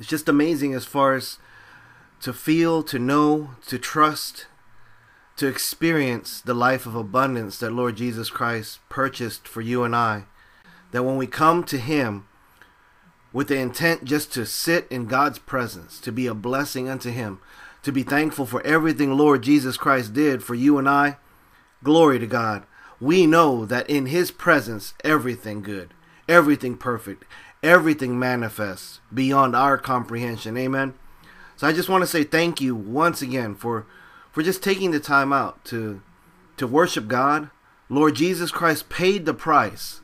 it's just amazing as far as to feel, to know, to trust, to experience the life of abundance that Lord Jesus Christ purchased for you and I. That when we come to Him with the intent just to sit in God's presence, to be a blessing unto Him, to be thankful for everything Lord Jesus Christ did for you and I, glory to God. We know that in His presence, everything good, everything perfect, everything manifests beyond our comprehension. Amen. So I just want to say thank you once again for for just taking the time out to to worship God. Lord Jesus Christ paid the price,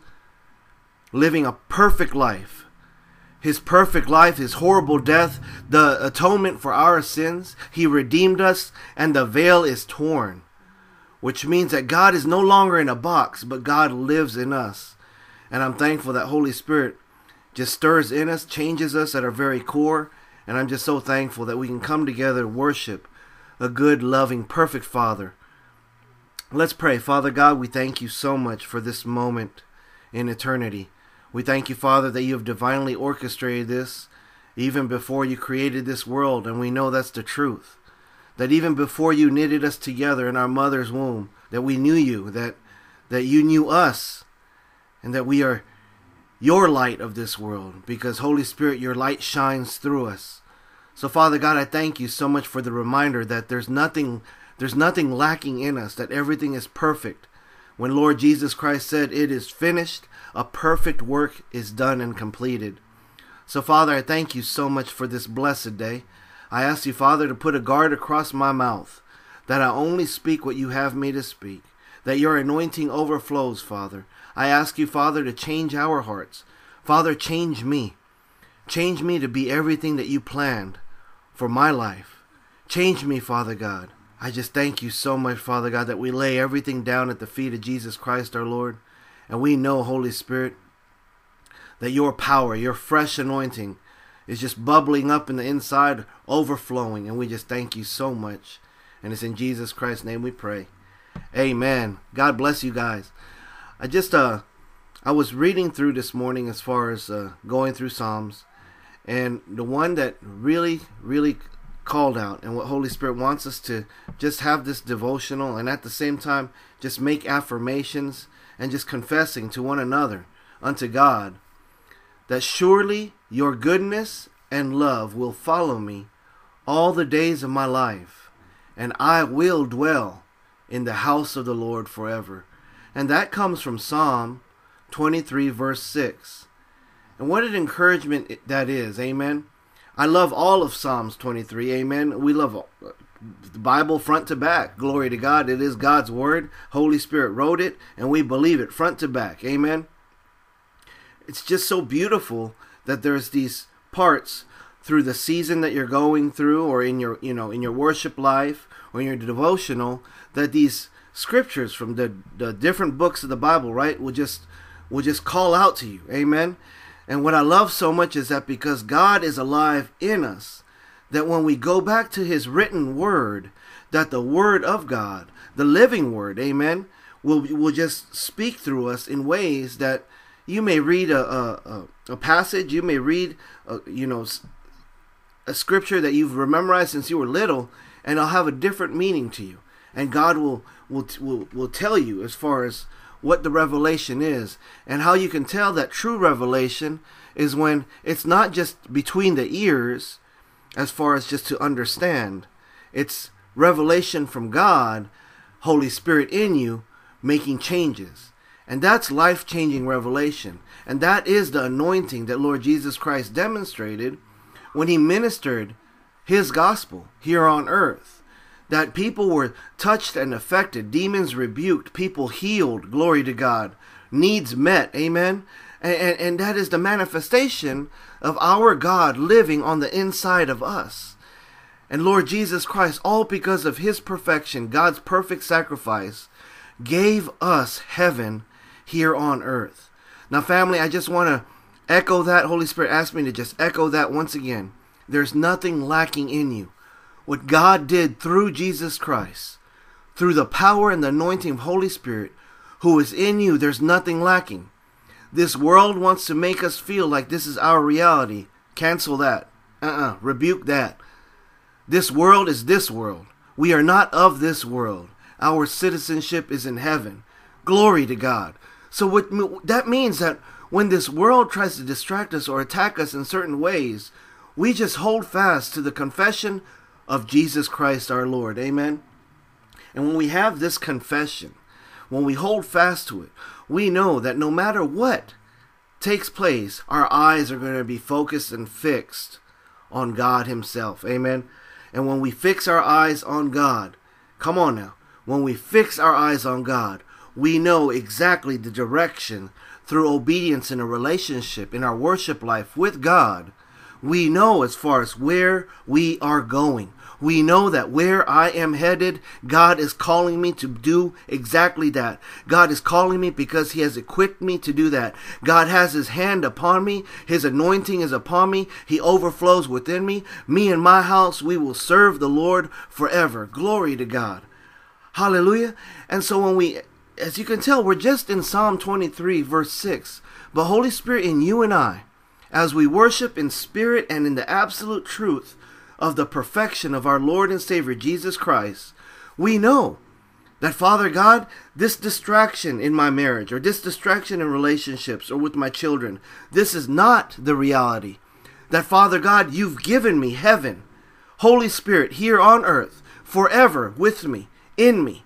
living a perfect life. His perfect life, his horrible death, the atonement for our sins. He redeemed us, and the veil is torn, which means that God is no longer in a box, but God lives in us. And I'm thankful that Holy Spirit just stirs in us, changes us at our very core. And I'm just so thankful that we can come together and worship a good, loving, perfect Father. Let's pray. Father God, we thank you so much for this moment in eternity. We thank you, Father, that you have divinely orchestrated this even before you created this world, and we know that's the truth. That even before you knitted us together in our mother's womb, that we knew you, that that you knew us, and that we are your light of this world, because Holy Spirit, your light shines through us. So Father God, I thank you so much for the reminder that there's nothing there's nothing lacking in us, that everything is perfect. When Lord Jesus Christ said it is finished, a perfect work is done and completed. So Father, I thank you so much for this blessed day. I ask you, Father, to put a guard across my mouth, that I only speak what you have me to speak, that your anointing overflows, Father. I ask you, Father, to change our hearts. Father, change me. Change me to be everything that you planned for my life. Change me, Father God. I just thank you so much, Father God, that we lay everything down at the feet of Jesus Christ our Lord. And we know, Holy Spirit, that your power, your fresh anointing, is just bubbling up in the inside, overflowing. And we just thank you so much. And it's in Jesus Christ's name we pray. Amen. God bless you guys. I just, uh, I was reading through this morning as far as uh, going through Psalms and the one that really, really called out and what Holy Spirit wants us to just have this devotional and at the same time just make affirmations and just confessing to one another unto God that surely your goodness and love will follow me all the days of my life, and I will dwell in the house of the Lord forever. And that comes from Psalm 23, verse 6. And what an encouragement that is. Amen. I love all of Psalms 23. Amen. We love uh, the Bible front to back. Glory to God. It is God's word. Holy Spirit wrote it, and we believe it front to back. Amen. It's just so beautiful that there's these parts through the season that you're going through or in your you know in your worship life or in your devotional that these scriptures from the, the different books of the Bible, right, will just will just call out to you. Amen. And what I love so much is that because God is alive in us, that when we go back to his written word, that the word of God, the living word, amen, will will just speak through us in ways that you may read a a, a passage, you may read a, you know a scripture that you've memorized since you were little, and it'll have a different meaning to you. And God will will will, will tell you as far as what the revelation is. And how you can tell that true revelation is when it's not just between the ears as far as just to understand. It's revelation from God Holy Spirit in you making changes. And that's life-changing revelation. And that is the anointing that Lord Jesus Christ demonstrated when he ministered his gospel here on earth that people were touched and affected, demons rebuked, people healed, glory to God, needs met, amen. And, and, and, that is the manifestation of our God living on the inside of us. And Lord Jesus Christ, all because of his perfection, God's perfect sacrifice, gave us heaven here on earth. Now, family, I just want to echo that. Holy Spirit asked me to just echo that once again. There's nothing lacking in you what God did through Jesus Christ, through the power and the anointing of Holy Spirit, who is in you, there's nothing lacking. This world wants to make us feel like this is our reality. Cancel that. Uh-uh. Rebuke that. This world is this world. We are not of this world. Our citizenship is in heaven. Glory to God. So what that means that when this world tries to distract us or attack us in certain ways, we just hold fast to the confession of Jesus Christ our Lord. Amen. And when we have this confession, when we hold fast to it, we know that no matter what takes place, our eyes are going to be focused and fixed on God Himself. Amen. And when we fix our eyes on God, come on now, when we fix our eyes on God, we know exactly the direction through obedience in a relationship, in our worship life with God. We know as far as where we are going we know that where I am headed, God is calling me to do exactly that. God is calling me because He has equipped me to do that. God has His hand upon me, His anointing is upon me, He overflows within me. Me and my house, we will serve the Lord forever. Glory to God. Hallelujah. And so when we, as you can tell, we're just in Psalm 23, verse 6. But Holy Spirit, in you and I, as we worship in spirit and in the absolute truth, of the perfection of our Lord and Savior Jesus Christ, we know that Father God, this distraction in my marriage or this distraction in relationships or with my children, this is not the reality. That Father God, you've given me heaven, Holy Spirit here on earth, forever with me, in me,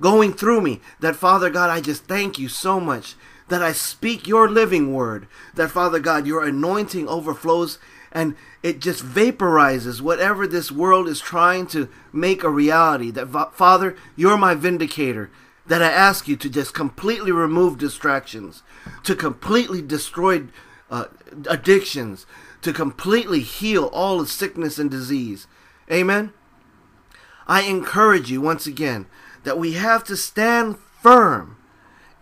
going through me. That Father God, I just thank you so much that I speak your living word. That Father God, your anointing overflows and it just vaporizes whatever this world is trying to make a reality. That, Father, you're my vindicator. That I ask you to just completely remove distractions, to completely destroy uh, addictions, to completely heal all of sickness and disease. Amen. I encourage you once again that we have to stand firm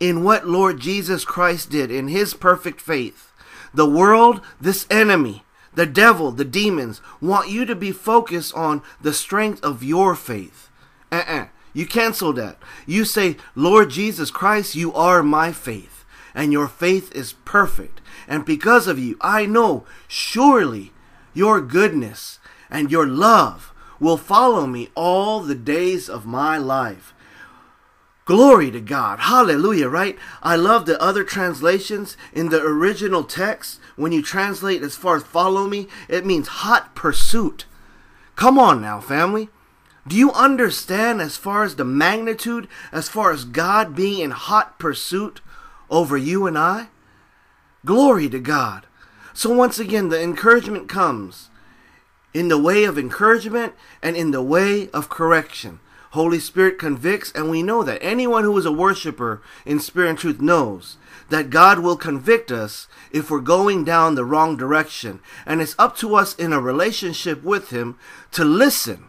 in what Lord Jesus Christ did in his perfect faith. The world, this enemy, the devil, the demons want you to be focused on the strength of your faith. Uh-uh. You cancel that. You say, Lord Jesus Christ, you are my faith, and your faith is perfect. And because of you, I know surely your goodness and your love will follow me all the days of my life. Glory to God. Hallelujah, right? I love the other translations in the original text. When you translate as far as follow me, it means hot pursuit. Come on now, family. Do you understand as far as the magnitude, as far as God being in hot pursuit over you and I? Glory to God. So, once again, the encouragement comes in the way of encouragement and in the way of correction. Holy Spirit convicts, and we know that anyone who is a worshiper in spirit and truth knows that God will convict us if we're going down the wrong direction. And it's up to us in a relationship with Him to listen.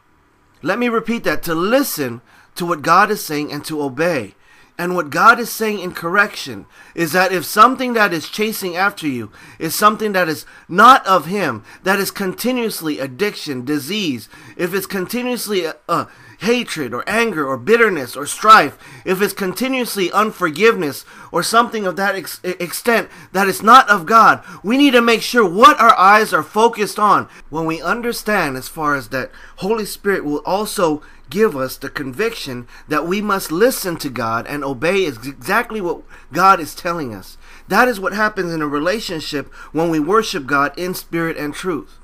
Let me repeat that to listen to what God is saying and to obey. And what God is saying in correction is that if something that is chasing after you is something that is not of Him, that is continuously addiction, disease, if it's continuously uh, uh hatred or anger or bitterness or strife, if it's continuously unforgiveness or something of that ex- extent that is not of God, we need to make sure what our eyes are focused on. When we understand as far as that Holy Spirit will also give us the conviction that we must listen to God and obey is exactly what God is telling us. That is what happens in a relationship when we worship God in spirit and truth.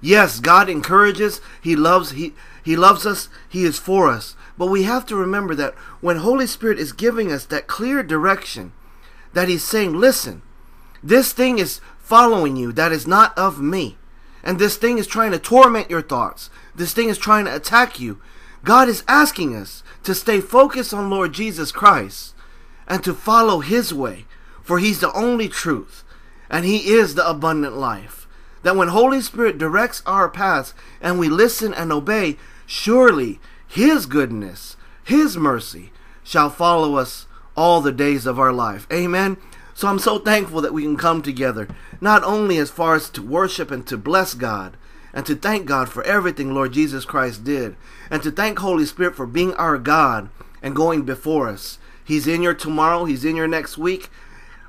Yes, God encourages, He loves, He he loves us, He is for us. But we have to remember that when Holy Spirit is giving us that clear direction, that He's saying, listen, this thing is following you that is not of me. And this thing is trying to torment your thoughts. This thing is trying to attack you. God is asking us to stay focused on Lord Jesus Christ and to follow His way, for He's the only truth and He is the abundant life. That when Holy Spirit directs our paths and we listen and obey, Surely his goodness, his mercy shall follow us all the days of our life. Amen. So I'm so thankful that we can come together, not only as far as to worship and to bless God, and to thank God for everything Lord Jesus Christ did, and to thank Holy Spirit for being our God and going before us. He's in your tomorrow, He's in your next week.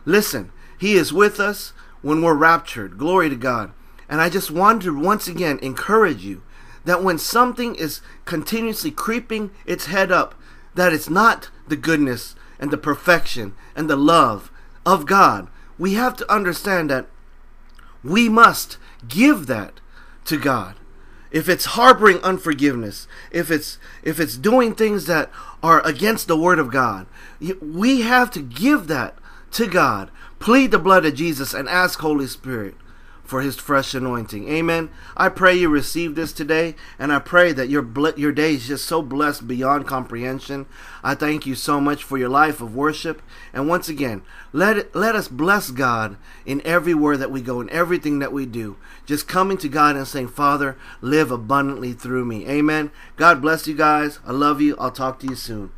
Listen, He is with us when we're raptured. Glory to God. And I just want to once again encourage you that when something is continuously creeping its head up, that it's not the goodness and the perfection and the love of God. We have to understand that we must give that to God. If it's harboring unforgiveness, if it's if it's doing things that are against the word of God, we have to give that to God. Plead the blood of Jesus and ask Holy Spirit for his fresh anointing. Amen. I pray you receive this today, and I pray that your your day is just so blessed beyond comprehension. I thank you so much for your life of worship, and once again, let it, let us bless God in everywhere that we go, in everything that we do. Just coming to God and saying, Father, live abundantly through me. Amen. God bless you guys. I love you. I'll talk to you soon.